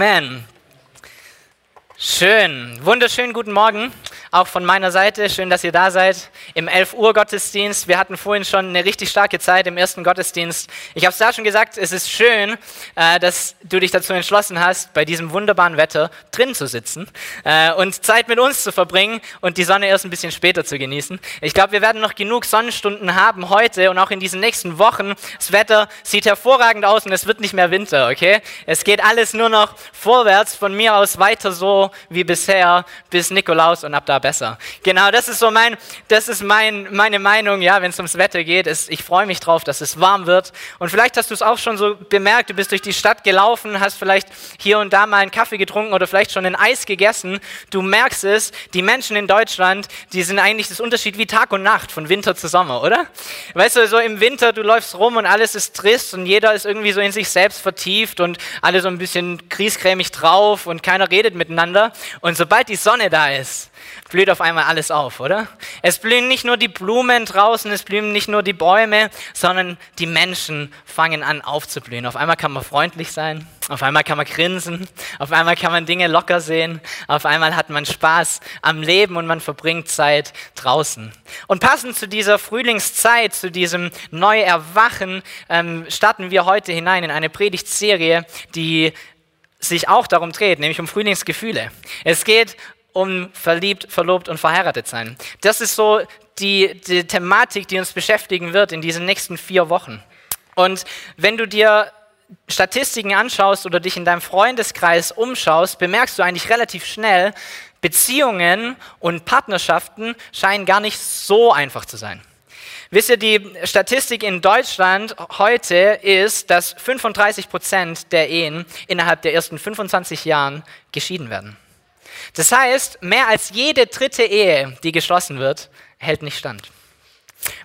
Amen. Schön, wunderschönen guten Morgen auch von meiner Seite. Schön, dass ihr da seid im 11 Uhr Gottesdienst. Wir hatten vorhin schon eine richtig starke Zeit im ersten Gottesdienst. Ich habe es da schon gesagt, es ist schön, äh, dass du dich dazu entschlossen hast, bei diesem wunderbaren Wetter drin zu sitzen äh, und Zeit mit uns zu verbringen und die Sonne erst ein bisschen später zu genießen. Ich glaube, wir werden noch genug Sonnenstunden haben heute und auch in diesen nächsten Wochen. Das Wetter sieht hervorragend aus und es wird nicht mehr Winter, okay? Es geht alles nur noch vorwärts, von mir aus weiter so wie bisher bis Nikolaus und ab da besser. Genau, das ist so mein, das ist mein, meine Meinung, ja, wenn es ums Wetter geht. Ist, ich freue mich drauf, dass es warm wird. Und vielleicht hast du es auch schon so bemerkt, du bist durch die Stadt gelaufen, hast vielleicht hier und da mal einen Kaffee getrunken oder vielleicht schon ein Eis gegessen. Du merkst es, die Menschen in Deutschland, die sind eigentlich das Unterschied wie Tag und Nacht, von Winter zu Sommer, oder? Weißt du, so im Winter, du läufst rum und alles ist trist und jeder ist irgendwie so in sich selbst vertieft und alle so ein bisschen kriescremig drauf und keiner redet miteinander. Und sobald die Sonne da ist, blüht auf einmal alles auf, oder? Es blühen nicht nur die Blumen draußen, es blühen nicht nur die Bäume, sondern die Menschen fangen an aufzublühen. Auf einmal kann man freundlich sein, auf einmal kann man grinsen, auf einmal kann man Dinge locker sehen, auf einmal hat man Spaß am Leben und man verbringt Zeit draußen. Und passend zu dieser Frühlingszeit, zu diesem Neuerwachen, ähm, starten wir heute hinein in eine Predigtserie, die sich auch darum dreht, nämlich um Frühlingsgefühle. Es geht um verliebt, verlobt und verheiratet sein. Das ist so die, die Thematik, die uns beschäftigen wird in diesen nächsten vier Wochen. Und wenn du dir Statistiken anschaust oder dich in deinem Freundeskreis umschaust, bemerkst du eigentlich relativ schnell, Beziehungen und Partnerschaften scheinen gar nicht so einfach zu sein. Wisst ihr, die Statistik in Deutschland heute ist, dass 35 Prozent der Ehen innerhalb der ersten 25 Jahren geschieden werden. Das heißt, mehr als jede dritte Ehe, die geschlossen wird, hält nicht stand.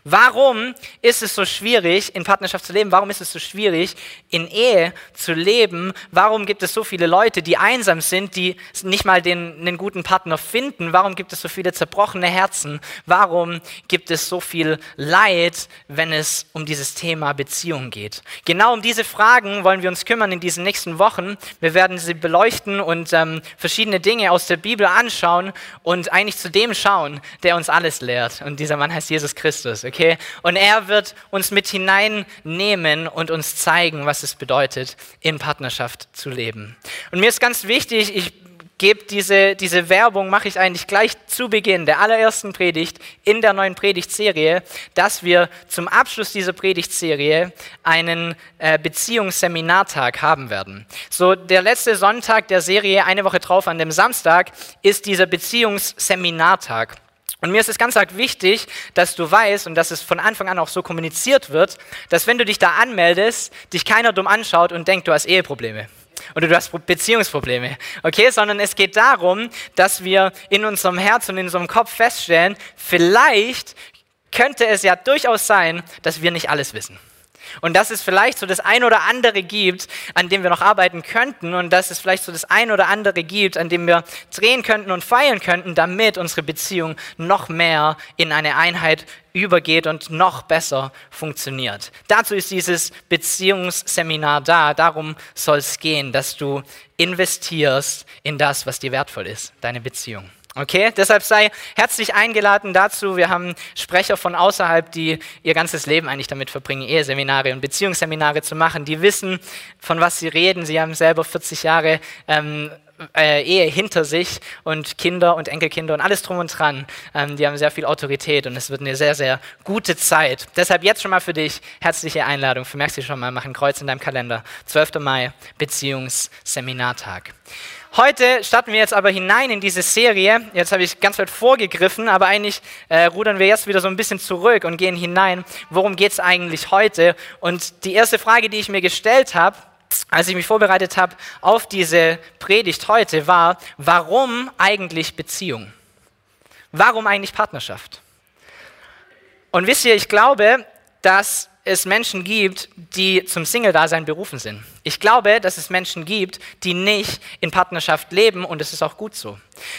Warum ist es so schwierig, in Partnerschaft zu leben? Warum ist es so schwierig, in Ehe zu leben? Warum gibt es so viele Leute, die einsam sind, die nicht mal den, einen guten Partner finden? Warum gibt es so viele zerbrochene Herzen? Warum gibt es so viel Leid, wenn es um dieses Thema Beziehung geht? Genau um diese Fragen wollen wir uns kümmern in diesen nächsten Wochen. Wir werden sie beleuchten und ähm, verschiedene Dinge aus der Bibel anschauen und eigentlich zu dem schauen, der uns alles lehrt. Und dieser Mann heißt Jesus Christus. Christus, okay? Und er wird uns mit hineinnehmen und uns zeigen, was es bedeutet, in Partnerschaft zu leben. Und mir ist ganz wichtig, ich gebe diese, diese Werbung, mache ich eigentlich gleich zu Beginn der allerersten Predigt in der neuen Predigtserie, dass wir zum Abschluss dieser Predigtserie einen äh, Beziehungsseminartag haben werden. So der letzte Sonntag der Serie, eine Woche drauf an dem Samstag, ist dieser Beziehungsseminartag. Und mir ist es ganz arg wichtig, dass du weißt und dass es von Anfang an auch so kommuniziert wird, dass wenn du dich da anmeldest, dich keiner dumm anschaut und denkt, du hast Eheprobleme oder du hast Beziehungsprobleme, okay? Sondern es geht darum, dass wir in unserem Herz und in unserem Kopf feststellen, vielleicht könnte es ja durchaus sein, dass wir nicht alles wissen. Und dass es vielleicht so das ein oder andere gibt, an dem wir noch arbeiten könnten und dass es vielleicht so das ein oder andere gibt, an dem wir drehen könnten und feiern könnten, damit unsere Beziehung noch mehr in eine Einheit übergeht und noch besser funktioniert. Dazu ist dieses Beziehungsseminar da. Darum soll es gehen, dass du investierst in das, was dir wertvoll ist, deine Beziehung. Okay, deshalb sei herzlich eingeladen dazu. Wir haben Sprecher von außerhalb, die ihr ganzes Leben eigentlich damit verbringen, Eheseminare und Beziehungsseminare zu machen. Die wissen, von was sie reden. Sie haben selber 40 Jahre ähm, äh, Ehe hinter sich und Kinder und Enkelkinder und alles drum und dran. Ähm, die haben sehr viel Autorität und es wird eine sehr, sehr gute Zeit. Deshalb jetzt schon mal für dich herzliche Einladung. Vermerkst dich schon mal, mach ein Kreuz in deinem Kalender. 12. Mai, Beziehungsseminartag. Heute starten wir jetzt aber hinein in diese Serie. Jetzt habe ich ganz weit vorgegriffen, aber eigentlich äh, rudern wir jetzt wieder so ein bisschen zurück und gehen hinein. Worum geht es eigentlich heute? Und die erste Frage, die ich mir gestellt habe, als ich mich vorbereitet habe auf diese Predigt heute, war, warum eigentlich Beziehung? Warum eigentlich Partnerschaft? Und wisst ihr, ich glaube, dass es Menschen gibt, die zum Single-Dasein berufen sind. Ich glaube, dass es Menschen gibt, die nicht in Partnerschaft leben und es ist auch gut so.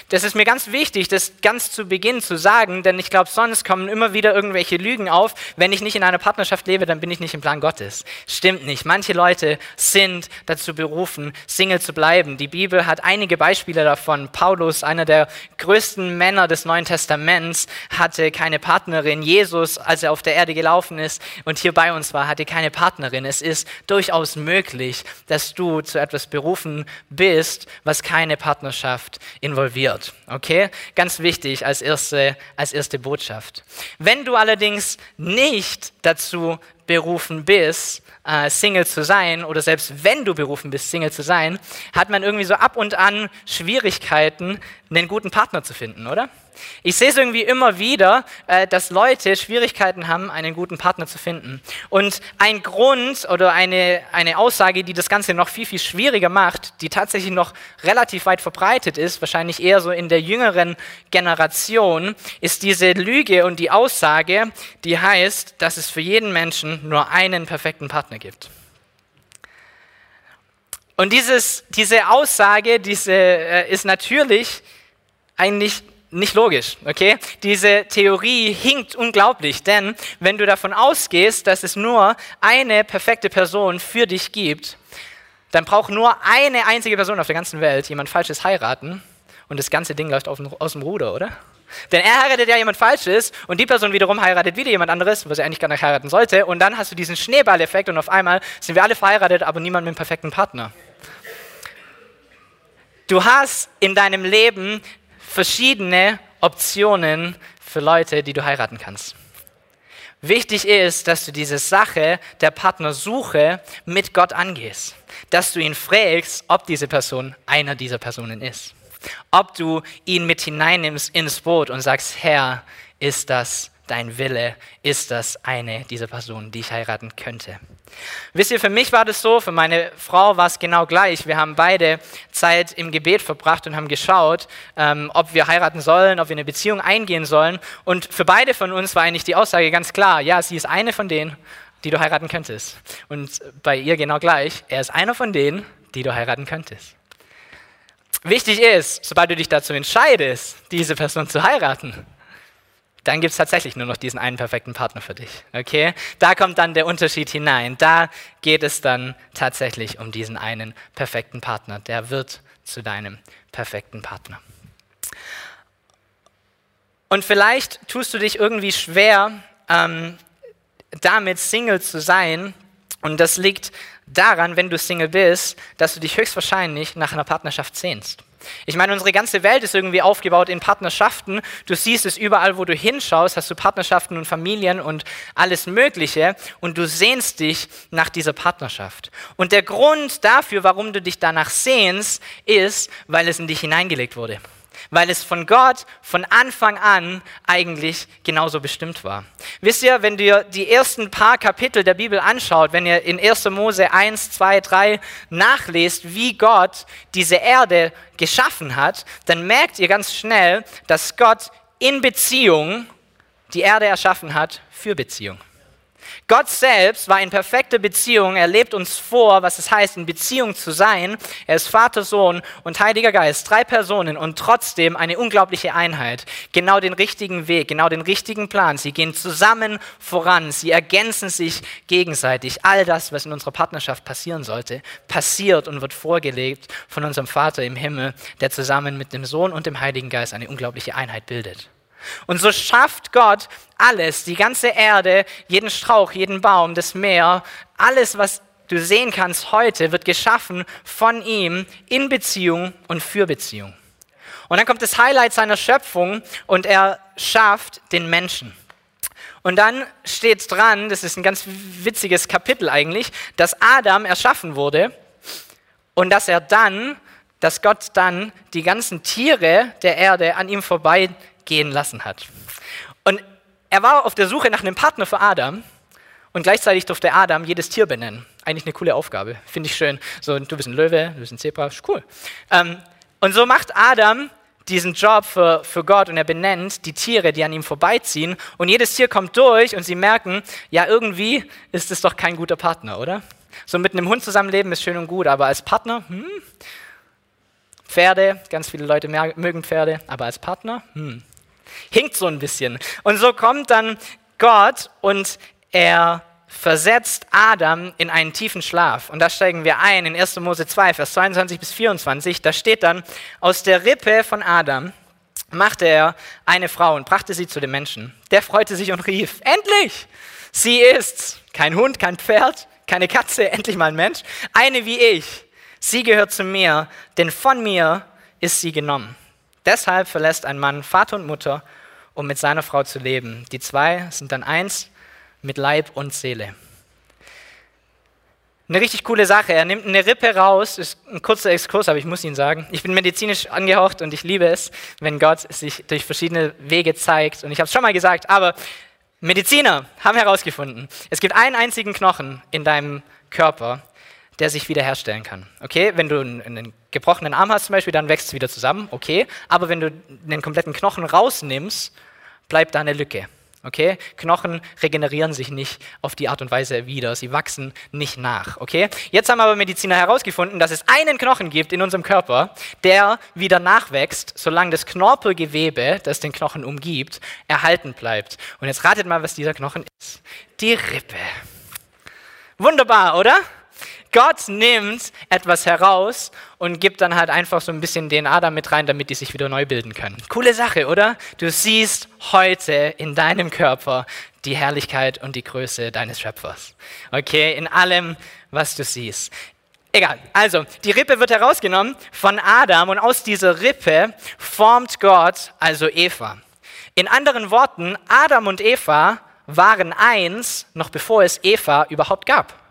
Das ist mir ganz wichtig, das ganz zu Beginn zu sagen, denn ich glaube, sonst kommen immer wieder irgendwelche Lügen auf. Wenn ich nicht in einer Partnerschaft lebe, dann bin ich nicht im Plan Gottes. Stimmt nicht. Manche Leute sind dazu berufen, Single zu bleiben. Die Bibel hat einige Beispiele davon. Paulus, einer der größten Männer des Neuen Testaments, hatte keine Partnerin. Jesus, als er auf der Erde gelaufen ist und hier bei uns war, hatte keine Partnerin. Es ist durchaus möglich, dass du zu etwas berufen bist, was keine Partnerschaft involviert involviert. Okay? Ganz wichtig als erste, als erste Botschaft. Wenn du allerdings nicht dazu berufen bist, äh, Single zu sein, oder selbst wenn du berufen bist, Single zu sein, hat man irgendwie so ab und an Schwierigkeiten, einen guten Partner zu finden, oder? Ich sehe es irgendwie immer wieder, äh, dass Leute Schwierigkeiten haben, einen guten Partner zu finden. Und ein Grund oder eine, eine Aussage, die das Ganze noch viel, viel schwieriger macht, die tatsächlich noch relativ weit verbreitet ist, wahrscheinlich eher so in der jüngeren Generation, ist diese Lüge und die Aussage, die heißt, dass es für jeden Menschen nur einen perfekten Partner gibt. Und dieses, diese Aussage diese, äh, ist natürlich eigentlich nicht logisch, okay? Diese Theorie hinkt unglaublich, denn wenn du davon ausgehst, dass es nur eine perfekte Person für dich gibt, dann braucht nur eine einzige Person auf der ganzen Welt jemand Falsches heiraten und das ganze Ding läuft aus dem Ruder, oder? Denn er heiratet ja jemand Falsches und die Person wiederum heiratet wieder jemand anderes, was er eigentlich gar nicht heiraten sollte. Und dann hast du diesen Schneeballeffekt und auf einmal sind wir alle verheiratet, aber niemand mit einem perfekten Partner. Du hast in deinem Leben verschiedene Optionen für Leute, die du heiraten kannst. Wichtig ist, dass du diese Sache der Partnersuche mit Gott angehst, dass du ihn fragst, ob diese Person einer dieser Personen ist, ob du ihn mit hineinnimmst ins Boot und sagst, Herr, ist das dein Wille? Ist das eine dieser Personen, die ich heiraten könnte? Wisst ihr, für mich war das so, für meine Frau war es genau gleich. Wir haben beide Zeit im Gebet verbracht und haben geschaut, ähm, ob wir heiraten sollen, ob wir eine Beziehung eingehen sollen. Und für beide von uns war eigentlich die Aussage ganz klar, ja, sie ist eine von denen, die du heiraten könntest. Und bei ihr genau gleich, er ist einer von denen, die du heiraten könntest. Wichtig ist, sobald du dich dazu entscheidest, diese Person zu heiraten, dann gibt es tatsächlich nur noch diesen einen perfekten Partner für dich. Okay? Da kommt dann der Unterschied hinein. Da geht es dann tatsächlich um diesen einen perfekten Partner. Der wird zu deinem perfekten Partner. Und vielleicht tust du dich irgendwie schwer, ähm, damit Single zu sein. Und das liegt daran, wenn du Single bist, dass du dich höchstwahrscheinlich nach einer Partnerschaft sehnst. Ich meine, unsere ganze Welt ist irgendwie aufgebaut in Partnerschaften. Du siehst es überall, wo du hinschaust, hast du Partnerschaften und Familien und alles Mögliche und du sehnst dich nach dieser Partnerschaft. Und der Grund dafür, warum du dich danach sehnst, ist, weil es in dich hineingelegt wurde weil es von Gott von Anfang an eigentlich genauso bestimmt war. Wisst ihr, wenn ihr die ersten paar Kapitel der Bibel anschaut, wenn ihr in 1. Mose 1, 2, 3 nachlest, wie Gott diese Erde geschaffen hat, dann merkt ihr ganz schnell, dass Gott in Beziehung die Erde erschaffen hat für Beziehung. Gott selbst war in perfekter Beziehung. Er lebt uns vor, was es heißt, in Beziehung zu sein. Er ist Vater, Sohn und Heiliger Geist, drei Personen und trotzdem eine unglaubliche Einheit. Genau den richtigen Weg, genau den richtigen Plan. Sie gehen zusammen voran. Sie ergänzen sich gegenseitig. All das, was in unserer Partnerschaft passieren sollte, passiert und wird vorgelegt von unserem Vater im Himmel, der zusammen mit dem Sohn und dem Heiligen Geist eine unglaubliche Einheit bildet. Und so schafft Gott alles, die ganze Erde, jeden Strauch, jeden Baum, das Meer, alles, was du sehen kannst heute, wird geschaffen von ihm in Beziehung und für Beziehung. Und dann kommt das Highlight seiner Schöpfung und er schafft den Menschen. Und dann steht dran, das ist ein ganz witziges Kapitel eigentlich, dass Adam erschaffen wurde und dass er dann, dass Gott dann die ganzen Tiere der Erde an ihm vorbei gehen lassen hat. Und er war auf der Suche nach einem Partner für Adam und gleichzeitig durfte Adam jedes Tier benennen. Eigentlich eine coole Aufgabe, finde ich schön. So, du bist ein Löwe, du bist ein Zebra, ist cool. Ähm, und so macht Adam diesen Job für, für Gott und er benennt die Tiere, die an ihm vorbeiziehen. Und jedes Tier kommt durch und sie merken, ja, irgendwie ist es doch kein guter Partner, oder? So mit einem Hund zusammenleben ist schön und gut, aber als Partner, hm? Pferde, ganz viele Leute mögen Pferde, aber als Partner, hm, hinkt so ein bisschen. Und so kommt dann Gott und er versetzt Adam in einen tiefen Schlaf. Und da steigen wir ein in 1. Mose 2, Vers 22 bis 24. Da steht dann, aus der Rippe von Adam machte er eine Frau und brachte sie zu dem Menschen. Der freute sich und rief, endlich, sie ist's. Kein Hund, kein Pferd, keine Katze, endlich mal ein Mensch. Eine wie ich. Sie gehört zu mir, denn von mir ist sie genommen. Deshalb verlässt ein Mann Vater und Mutter, um mit seiner Frau zu leben. Die zwei sind dann eins mit Leib und Seele. Eine richtig coole Sache. Er nimmt eine Rippe raus, ist ein kurzer Exkurs, aber ich muss Ihnen sagen, ich bin medizinisch angehaucht und ich liebe es, wenn Gott sich durch verschiedene Wege zeigt. Und ich habe es schon mal gesagt, aber Mediziner haben herausgefunden, es gibt einen einzigen Knochen in deinem Körper, der sich wiederherstellen kann. Okay, wenn du einen gebrochenen Arm hast zum Beispiel, dann wächst es wieder zusammen, okay. Aber wenn du den kompletten Knochen rausnimmst, bleibt da eine Lücke. Okay? Knochen regenerieren sich nicht auf die Art und Weise wieder, sie wachsen nicht nach. Okay? Jetzt haben aber Mediziner herausgefunden, dass es einen Knochen gibt in unserem Körper, der wieder nachwächst, solange das Knorpelgewebe, das den Knochen umgibt, erhalten bleibt. Und jetzt ratet mal, was dieser Knochen ist. Die Rippe. Wunderbar, oder? Gott nimmt etwas heraus und gibt dann halt einfach so ein bisschen DNA da mit rein, damit die sich wieder neu bilden können. Coole Sache, oder? Du siehst heute in deinem Körper die Herrlichkeit und die Größe deines Schöpfers. Okay, in allem, was du siehst. Egal, also die Rippe wird herausgenommen von Adam und aus dieser Rippe formt Gott also Eva. In anderen Worten, Adam und Eva waren eins, noch bevor es Eva überhaupt gab.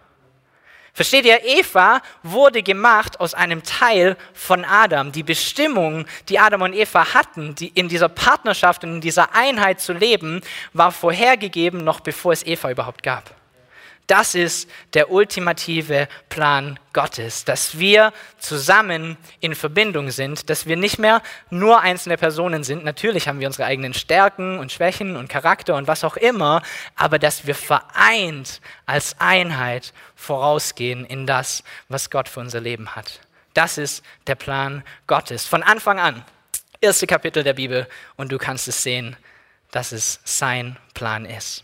Versteht ihr, Eva wurde gemacht aus einem Teil von Adam. Die Bestimmung, die Adam und Eva hatten, die in dieser Partnerschaft und in dieser Einheit zu leben, war vorhergegeben, noch bevor es Eva überhaupt gab. Das ist der ultimative Plan Gottes, dass wir zusammen in Verbindung sind, dass wir nicht mehr nur einzelne Personen sind. Natürlich haben wir unsere eigenen Stärken und Schwächen und Charakter und was auch immer, aber dass wir vereint als Einheit vorausgehen in das, was Gott für unser Leben hat. Das ist der Plan Gottes. Von Anfang an. Erste Kapitel der Bibel und du kannst es sehen, dass es sein Plan ist.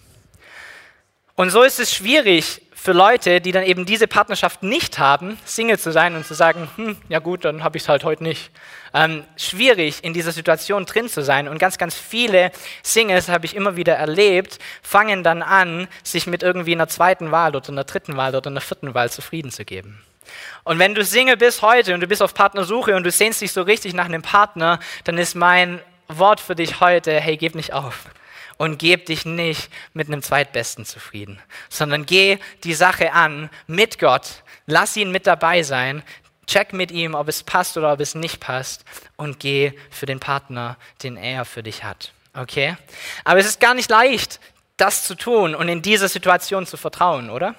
Und so ist es schwierig für Leute, die dann eben diese Partnerschaft nicht haben, Single zu sein und zu sagen, hm, ja gut, dann habe ich es halt heute nicht. Ähm, schwierig in dieser Situation drin zu sein. Und ganz, ganz viele Singles habe ich immer wieder erlebt, fangen dann an, sich mit irgendwie einer zweiten Wahl oder einer dritten Wahl oder einer vierten Wahl zufrieden zu geben. Und wenn du Single bist heute und du bist auf Partnersuche und du sehnst dich so richtig nach einem Partner, dann ist mein Wort für dich heute, hey, gib nicht auf und geb dich nicht mit einem Zweitbesten zufrieden, sondern geh die Sache an mit Gott, lass ihn mit dabei sein, check mit ihm, ob es passt oder ob es nicht passt und geh für den Partner, den er für dich hat. Okay? Aber es ist gar nicht leicht, das zu tun und in dieser Situation zu vertrauen, oder?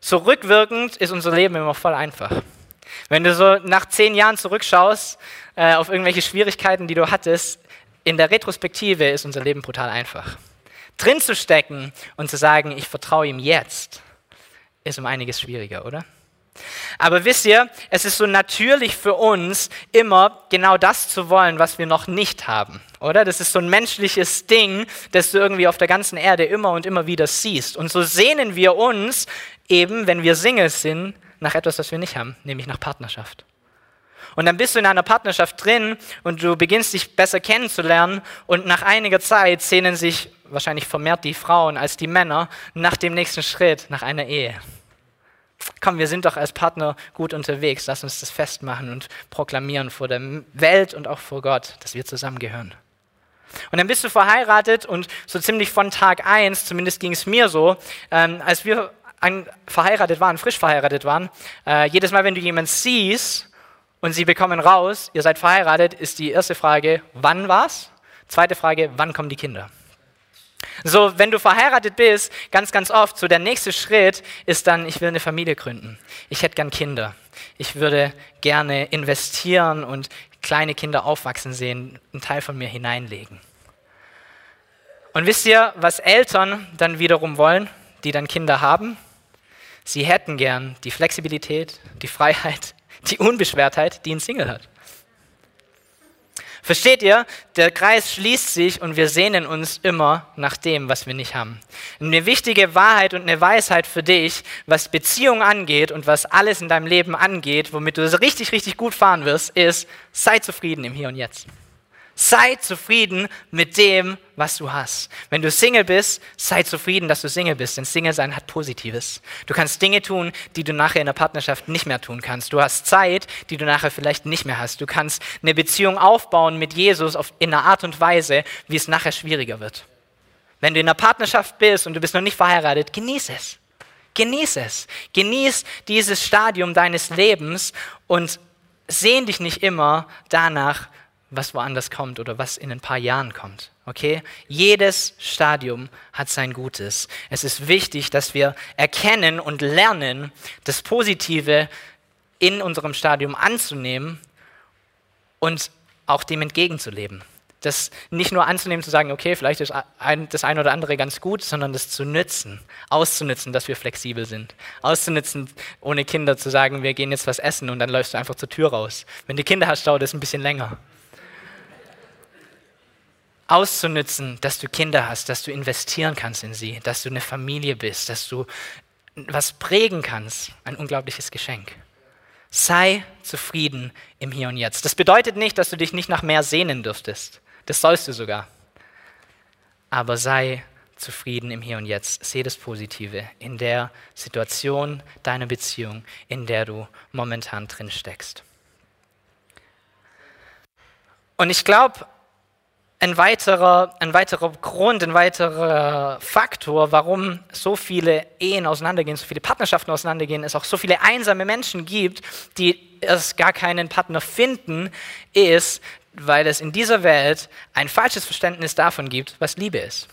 So rückwirkend ist unser Leben immer voll einfach. Wenn du so nach zehn Jahren zurückschaust äh, auf irgendwelche Schwierigkeiten, die du hattest, in der Retrospektive ist unser Leben brutal einfach. Drin zu stecken und zu sagen, ich vertraue ihm jetzt, ist um einiges schwieriger, oder? Aber wisst ihr, es ist so natürlich für uns, immer genau das zu wollen, was wir noch nicht haben, oder? Das ist so ein menschliches Ding, das du irgendwie auf der ganzen Erde immer und immer wieder siehst. Und so sehnen wir uns eben, wenn wir Singles sind, nach etwas, was wir nicht haben, nämlich nach Partnerschaft. Und dann bist du in einer Partnerschaft drin und du beginnst dich besser kennenzulernen und nach einiger Zeit sehnen sich wahrscheinlich vermehrt die Frauen als die Männer nach dem nächsten Schritt, nach einer Ehe. Komm, wir sind doch als Partner gut unterwegs. Lass uns das festmachen und proklamieren vor der Welt und auch vor Gott, dass wir zusammengehören. Und dann bist du verheiratet und so ziemlich von Tag 1, zumindest ging es mir so, ähm, als wir verheiratet waren, frisch verheiratet waren, äh, jedes Mal, wenn du jemanden siehst, und sie bekommen raus, ihr seid verheiratet, ist die erste Frage, wann war's? Zweite Frage, wann kommen die Kinder? So, wenn du verheiratet bist, ganz, ganz oft, so der nächste Schritt ist dann, ich will eine Familie gründen. Ich hätte gern Kinder. Ich würde gerne investieren und kleine Kinder aufwachsen sehen, einen Teil von mir hineinlegen. Und wisst ihr, was Eltern dann wiederum wollen, die dann Kinder haben? Sie hätten gern die Flexibilität, die Freiheit, die Unbeschwertheit, die ein Single hat. Versteht ihr? Der Kreis schließt sich und wir sehnen uns immer nach dem, was wir nicht haben. Eine wichtige Wahrheit und eine Weisheit für dich, was Beziehung angeht und was alles in deinem Leben angeht, womit du richtig, richtig gut fahren wirst, ist, sei zufrieden im Hier und Jetzt. Sei zufrieden mit dem, was du hast. Wenn du Single bist, sei zufrieden, dass du Single bist, denn Single sein hat Positives. Du kannst Dinge tun, die du nachher in der Partnerschaft nicht mehr tun kannst. Du hast Zeit, die du nachher vielleicht nicht mehr hast. Du kannst eine Beziehung aufbauen mit Jesus auf, in einer Art und Weise, wie es nachher schwieriger wird. Wenn du in einer Partnerschaft bist und du bist noch nicht verheiratet, genieße es. Genieße es. Genieß dieses Stadium deines Lebens und sehn dich nicht immer danach, was woanders kommt oder was in ein paar Jahren kommt. Okay? Jedes Stadium hat sein Gutes. Es ist wichtig, dass wir erkennen und lernen, das Positive in unserem Stadium anzunehmen und auch dem entgegenzuleben. Das nicht nur anzunehmen, zu sagen, okay, vielleicht ist das eine oder andere ganz gut, sondern das zu nützen, auszunutzen, dass wir flexibel sind. Auszunutzen, ohne Kinder zu sagen, wir gehen jetzt was essen und dann läufst du einfach zur Tür raus. Wenn du Kinder hast, dauert das ein bisschen länger auszunützen, dass du Kinder hast, dass du investieren kannst in sie, dass du eine Familie bist, dass du was prägen kannst. Ein unglaubliches Geschenk. Sei zufrieden im Hier und Jetzt. Das bedeutet nicht, dass du dich nicht nach mehr sehnen dürftest. Das sollst du sogar. Aber sei zufrieden im Hier und Jetzt. Seh das Positive in der Situation deiner Beziehung, in der du momentan drin steckst. Und ich glaube, ein weiterer, ein weiterer Grund, ein weiterer Faktor, warum so viele Ehen auseinandergehen, so viele Partnerschaften auseinandergehen, es auch so viele einsame Menschen gibt, die erst gar keinen Partner finden, ist, weil es in dieser Welt ein falsches Verständnis davon gibt, was Liebe ist.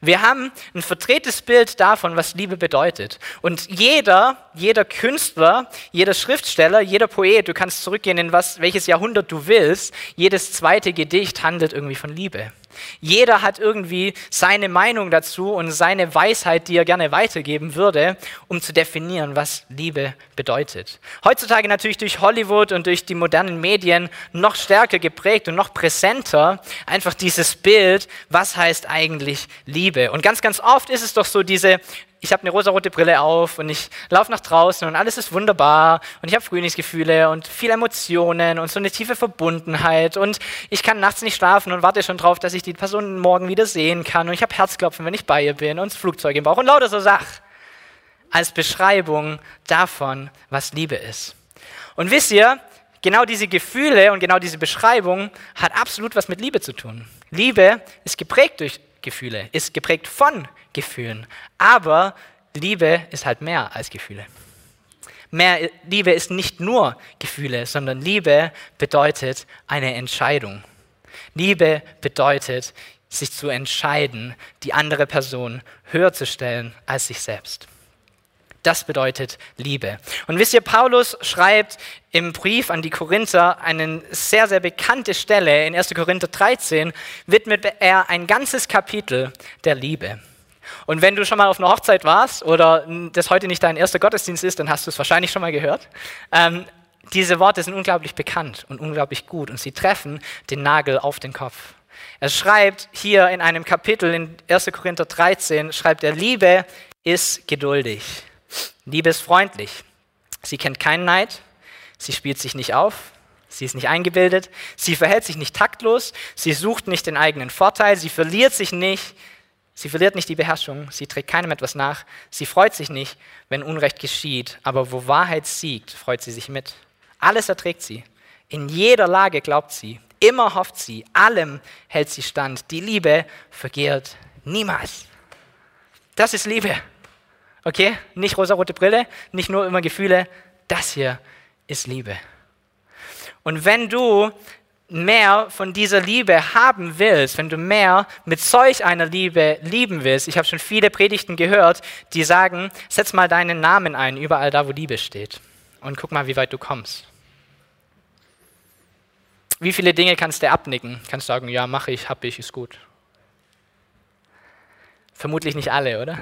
Wir haben ein verdrehtes Bild davon, was Liebe bedeutet. Und jeder, jeder Künstler, jeder Schriftsteller, jeder Poet, du kannst zurückgehen in was, welches Jahrhundert du willst, jedes zweite Gedicht handelt irgendwie von Liebe. Jeder hat irgendwie seine Meinung dazu und seine Weisheit, die er gerne weitergeben würde, um zu definieren, was Liebe bedeutet. Heutzutage natürlich durch Hollywood und durch die modernen Medien noch stärker geprägt und noch präsenter einfach dieses Bild, was heißt eigentlich Liebe. Und ganz, ganz oft ist es doch so diese ich habe eine rosarote Brille auf und ich laufe nach draußen und alles ist wunderbar und ich habe Frühlingsgefühle und viele Emotionen und so eine tiefe Verbundenheit und ich kann nachts nicht schlafen und warte schon drauf, dass ich die Person morgen wieder sehen kann und ich habe Herzklopfen, wenn ich bei ihr bin und das Flugzeug im Bauch und lauter so Sachen als Beschreibung davon, was Liebe ist. Und wisst ihr, genau diese Gefühle und genau diese Beschreibung hat absolut was mit Liebe zu tun. Liebe ist geprägt durch Gefühle, ist geprägt von Gefühlen. Aber Liebe ist halt mehr als Gefühle. Mehr, Liebe ist nicht nur Gefühle, sondern Liebe bedeutet eine Entscheidung. Liebe bedeutet, sich zu entscheiden, die andere Person höher zu stellen als sich selbst. Das bedeutet Liebe. Und wisst ihr, Paulus schreibt im Brief an die Korinther eine sehr, sehr bekannte Stelle. In 1. Korinther 13 widmet er ein ganzes Kapitel der Liebe. Und wenn du schon mal auf einer Hochzeit warst oder das heute nicht dein erster Gottesdienst ist, dann hast du es wahrscheinlich schon mal gehört. Ähm, diese Worte sind unglaublich bekannt und unglaublich gut und sie treffen den Nagel auf den Kopf. Er schreibt hier in einem Kapitel in 1. Korinther 13, schreibt er, Liebe ist geduldig. Liebe ist freundlich. Sie kennt keinen Neid. Sie spielt sich nicht auf. Sie ist nicht eingebildet. Sie verhält sich nicht taktlos. Sie sucht nicht den eigenen Vorteil. Sie verliert sich nicht. Sie verliert nicht die Beherrschung. Sie trägt keinem etwas nach. Sie freut sich nicht, wenn Unrecht geschieht. Aber wo Wahrheit siegt, freut sie sich mit. Alles erträgt sie. In jeder Lage glaubt sie. Immer hofft sie. Allem hält sie stand. Die Liebe vergehrt niemals. Das ist Liebe. Okay? Nicht rosarote Brille, nicht nur immer Gefühle. Das hier ist Liebe. Und wenn du mehr von dieser Liebe haben willst, wenn du mehr mit solch einer Liebe lieben willst, ich habe schon viele Predigten gehört, die sagen, setz mal deinen Namen ein, überall da, wo Liebe steht. Und guck mal, wie weit du kommst. wie viele Dinge kannst du abnicken? Kannst sagen, ja, mache ich, habe ich, ist gut. Vermutlich nicht alle, oder?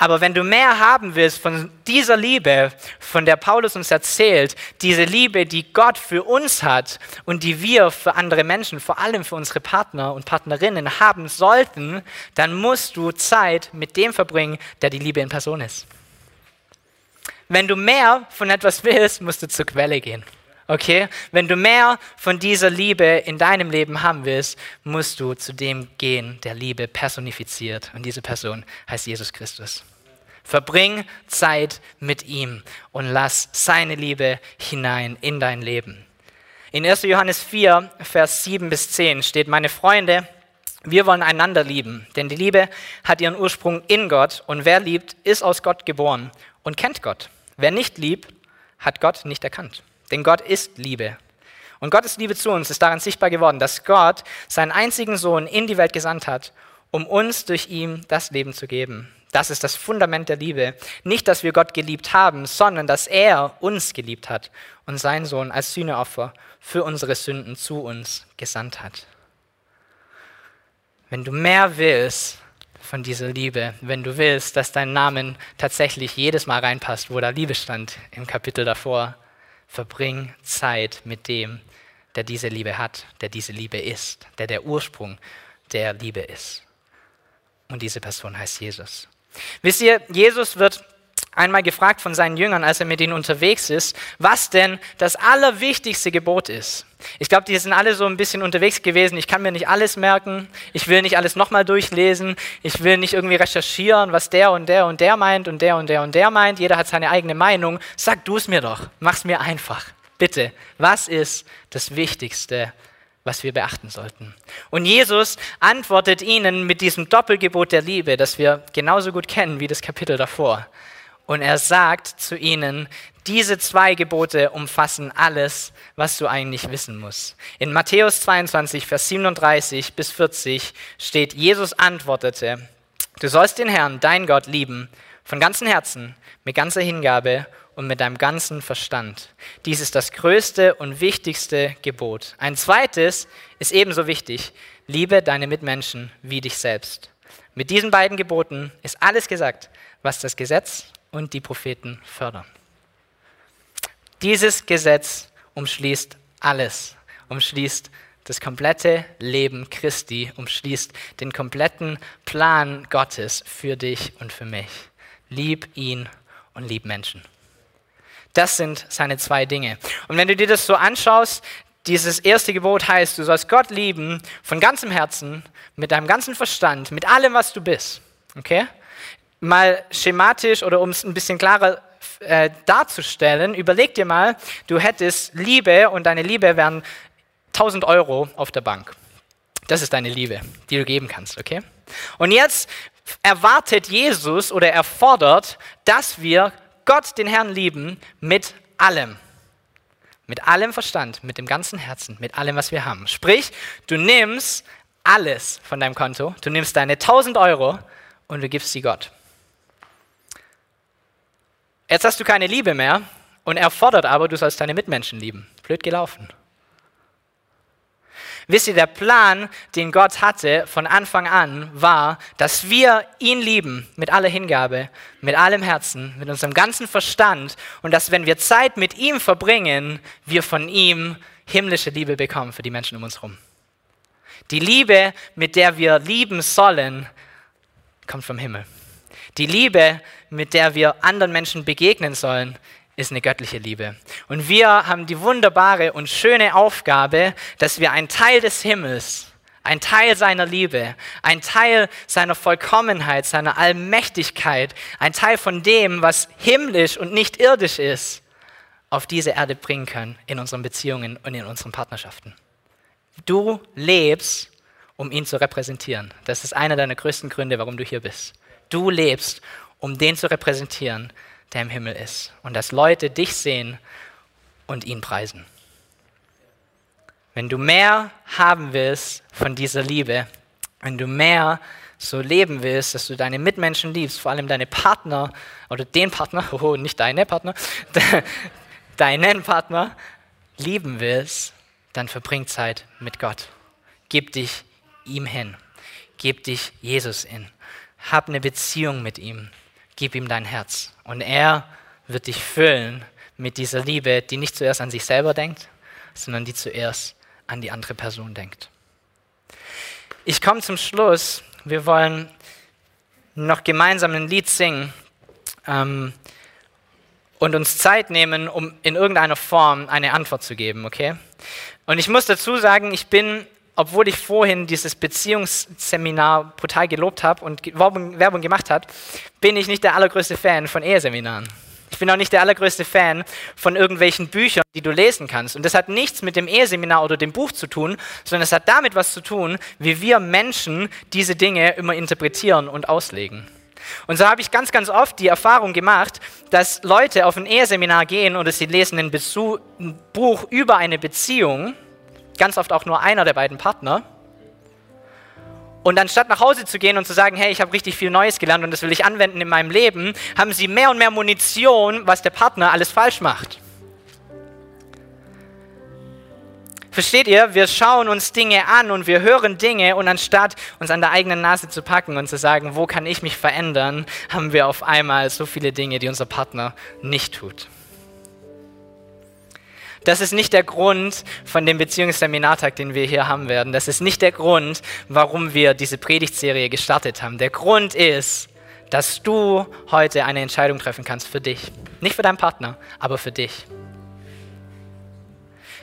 Aber wenn du mehr haben willst von dieser Liebe, von der Paulus uns erzählt, diese Liebe, die Gott für uns hat und die wir für andere Menschen, vor allem für unsere Partner und Partnerinnen haben sollten, dann musst du Zeit mit dem verbringen, der die Liebe in Person ist. Wenn du mehr von etwas willst, musst du zur Quelle gehen. Okay? Wenn du mehr von dieser Liebe in deinem Leben haben willst, musst du zu dem gehen, der Liebe personifiziert. Und diese Person heißt Jesus Christus. Verbring Zeit mit ihm und lass seine Liebe hinein in dein Leben. In 1. Johannes 4, Vers 7 bis 10 steht, meine Freunde, wir wollen einander lieben, denn die Liebe hat ihren Ursprung in Gott und wer liebt, ist aus Gott geboren und kennt Gott. Wer nicht liebt, hat Gott nicht erkannt. Denn Gott ist Liebe. Und Gottes Liebe zu uns ist daran sichtbar geworden, dass Gott seinen einzigen Sohn in die Welt gesandt hat, um uns durch ihn das Leben zu geben. Das ist das Fundament der Liebe. Nicht, dass wir Gott geliebt haben, sondern dass er uns geliebt hat und seinen Sohn als Sühneopfer für unsere Sünden zu uns gesandt hat. Wenn du mehr willst von dieser Liebe, wenn du willst, dass dein Name tatsächlich jedes Mal reinpasst, wo da Liebe stand im Kapitel davor, verbring Zeit mit dem, der diese Liebe hat, der diese Liebe ist, der der Ursprung der Liebe ist. Und diese Person heißt Jesus. Wisst ihr, Jesus wird einmal gefragt von seinen Jüngern, als er mit ihnen unterwegs ist, was denn das allerwichtigste Gebot ist. Ich glaube, die sind alle so ein bisschen unterwegs gewesen. Ich kann mir nicht alles merken. Ich will nicht alles nochmal durchlesen. Ich will nicht irgendwie recherchieren, was der und der und der meint und der und der und der meint. Jeder hat seine eigene Meinung. Sag du es mir doch. Mach's mir einfach. Bitte. Was ist das Wichtigste, was wir beachten sollten? Und Jesus antwortet ihnen mit diesem Doppelgebot der Liebe, das wir genauso gut kennen wie das Kapitel davor. Und er sagt zu ihnen, diese zwei Gebote umfassen alles, was du eigentlich wissen musst. In Matthäus 22, Vers 37 bis 40 steht, Jesus antwortete, du sollst den Herrn, dein Gott, lieben, von ganzem Herzen, mit ganzer Hingabe und mit deinem ganzen Verstand. Dies ist das größte und wichtigste Gebot. Ein zweites ist ebenso wichtig, liebe deine Mitmenschen wie dich selbst. Mit diesen beiden Geboten ist alles gesagt, was das Gesetz und die Propheten fördern. Dieses Gesetz umschließt alles, umschließt das komplette Leben Christi, umschließt den kompletten Plan Gottes für dich und für mich. Lieb ihn und lieb Menschen. Das sind seine zwei Dinge. Und wenn du dir das so anschaust, dieses erste Gebot heißt, du sollst Gott lieben von ganzem Herzen, mit deinem ganzen Verstand, mit allem, was du bist. Okay? mal schematisch oder um es ein bisschen klarer äh, darzustellen, überleg dir mal, du hättest Liebe und deine Liebe wären 1000 Euro auf der Bank. Das ist deine Liebe, die du geben kannst, okay? Und jetzt erwartet Jesus oder er fordert, dass wir Gott, den Herrn, lieben mit allem. Mit allem Verstand, mit dem ganzen Herzen, mit allem, was wir haben. Sprich, du nimmst alles von deinem Konto, du nimmst deine 1000 Euro und du gibst sie Gott. Jetzt hast du keine Liebe mehr und er fordert aber, du sollst deine Mitmenschen lieben. Blöd gelaufen. Wisst ihr, der Plan, den Gott hatte von Anfang an, war, dass wir ihn lieben mit aller Hingabe, mit allem Herzen, mit unserem ganzen Verstand und dass, wenn wir Zeit mit ihm verbringen, wir von ihm himmlische Liebe bekommen für die Menschen um uns herum. Die Liebe, mit der wir lieben sollen, kommt vom Himmel. Die Liebe, mit der wir anderen Menschen begegnen sollen, ist eine göttliche Liebe. Und wir haben die wunderbare und schöne Aufgabe, dass wir ein Teil des Himmels, ein Teil seiner Liebe, ein Teil seiner Vollkommenheit, seiner Allmächtigkeit, ein Teil von dem, was himmlisch und nicht irdisch ist, auf diese Erde bringen können in unseren Beziehungen und in unseren Partnerschaften. Du lebst, um ihn zu repräsentieren. Das ist einer deiner größten Gründe, warum du hier bist. Du lebst, um den zu repräsentieren, der im Himmel ist. Und dass Leute dich sehen und ihn preisen. Wenn du mehr haben willst von dieser Liebe, wenn du mehr so leben willst, dass du deine Mitmenschen liebst, vor allem deine Partner oder den Partner, oh, nicht deine Partner, deinen Partner lieben willst, dann verbring Zeit mit Gott. Gib dich ihm hin. Gib dich Jesus in. Hab eine Beziehung mit ihm. Gib ihm dein Herz. Und er wird dich füllen mit dieser Liebe, die nicht zuerst an sich selber denkt, sondern die zuerst an die andere Person denkt. Ich komme zum Schluss. Wir wollen noch gemeinsam ein Lied singen ähm, und uns Zeit nehmen, um in irgendeiner Form eine Antwort zu geben, okay? Und ich muss dazu sagen, ich bin, obwohl ich vorhin dieses Beziehungsseminar brutal gelobt habe und Werbung, gemacht habe, bin ich nicht der allergrößte Fan von Eheseminaren. Ich bin auch nicht der allergrößte Fan von irgendwelchen Büchern, die du lesen kannst. Und das hat nichts mit dem Eheseminar oder dem Buch zu tun, sondern es hat damit was zu tun, wie wir Menschen diese Dinge immer interpretieren und auslegen. Und so habe ich ganz, ganz oft die Erfahrung gemacht, dass Leute auf ein Eheseminar gehen oder sie lesen ein Buch über eine Beziehung, ganz oft auch nur einer der beiden Partner, und anstatt nach Hause zu gehen und zu sagen, hey, ich habe richtig viel Neues gelernt und das will ich anwenden in meinem Leben, haben sie mehr und mehr Munition, was der Partner alles falsch macht. Versteht ihr? Wir schauen uns Dinge an und wir hören Dinge und anstatt uns an der eigenen Nase zu packen und zu sagen, wo kann ich mich verändern, haben wir auf einmal so viele Dinge, die unser Partner nicht tut. Das ist nicht der Grund von dem Beziehungsseminartag, den wir hier haben werden. Das ist nicht der Grund, warum wir diese Predigtserie gestartet haben. Der Grund ist, dass du heute eine Entscheidung treffen kannst für dich. Nicht für deinen Partner, aber für dich.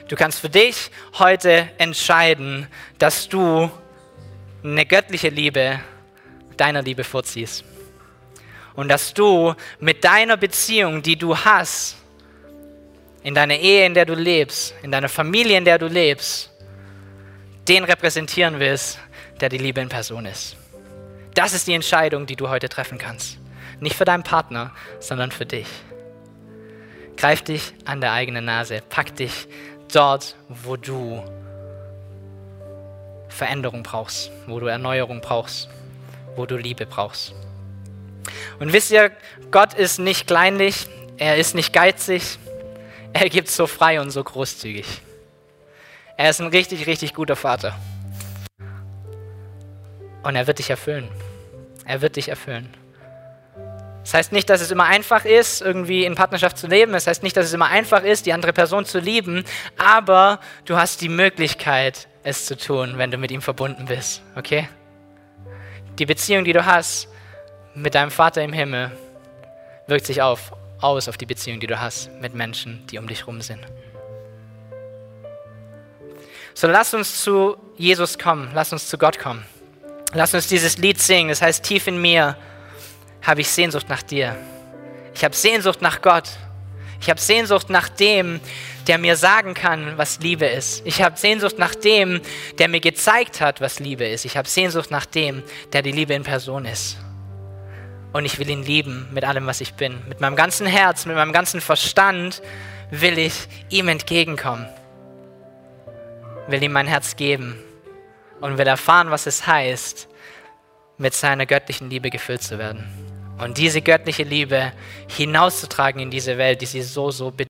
Du kannst für dich heute entscheiden, dass du eine göttliche Liebe deiner Liebe vorziehst. Und dass du mit deiner Beziehung, die du hast, in deiner Ehe, in der du lebst, in deiner Familie, in der du lebst, den repräsentieren willst, der die Liebe in Person ist. Das ist die Entscheidung, die du heute treffen kannst. Nicht für deinen Partner, sondern für dich. Greif dich an der eigenen Nase, pack dich dort, wo du Veränderung brauchst, wo du Erneuerung brauchst, wo du Liebe brauchst. Und wisst ihr, Gott ist nicht kleinlich, er ist nicht geizig, er gibt so frei und so großzügig. Er ist ein richtig, richtig guter Vater. Und er wird dich erfüllen. Er wird dich erfüllen. Das heißt nicht, dass es immer einfach ist, irgendwie in Partnerschaft zu leben. Das heißt nicht, dass es immer einfach ist, die andere Person zu lieben. Aber du hast die Möglichkeit, es zu tun, wenn du mit ihm verbunden bist. Okay? Die Beziehung, die du hast mit deinem Vater im Himmel, wirkt sich auf aus auf die Beziehung, die du hast mit Menschen, die um dich rum sind. So lass uns zu Jesus kommen, lass uns zu Gott kommen. Lass uns dieses Lied singen, das heißt, tief in mir habe ich Sehnsucht nach dir. Ich habe Sehnsucht nach Gott. Ich habe Sehnsucht nach dem, der mir sagen kann, was Liebe ist. Ich habe Sehnsucht nach dem, der mir gezeigt hat, was Liebe ist. Ich habe Sehnsucht nach dem, der die Liebe in Person ist und ich will ihn lieben mit allem, was ich bin. Mit meinem ganzen Herz, mit meinem ganzen Verstand will ich ihm entgegenkommen. Will ihm mein Herz geben und will erfahren, was es heißt, mit seiner göttlichen Liebe gefüllt zu werden. Und diese göttliche Liebe hinauszutragen in diese Welt, die sie so, so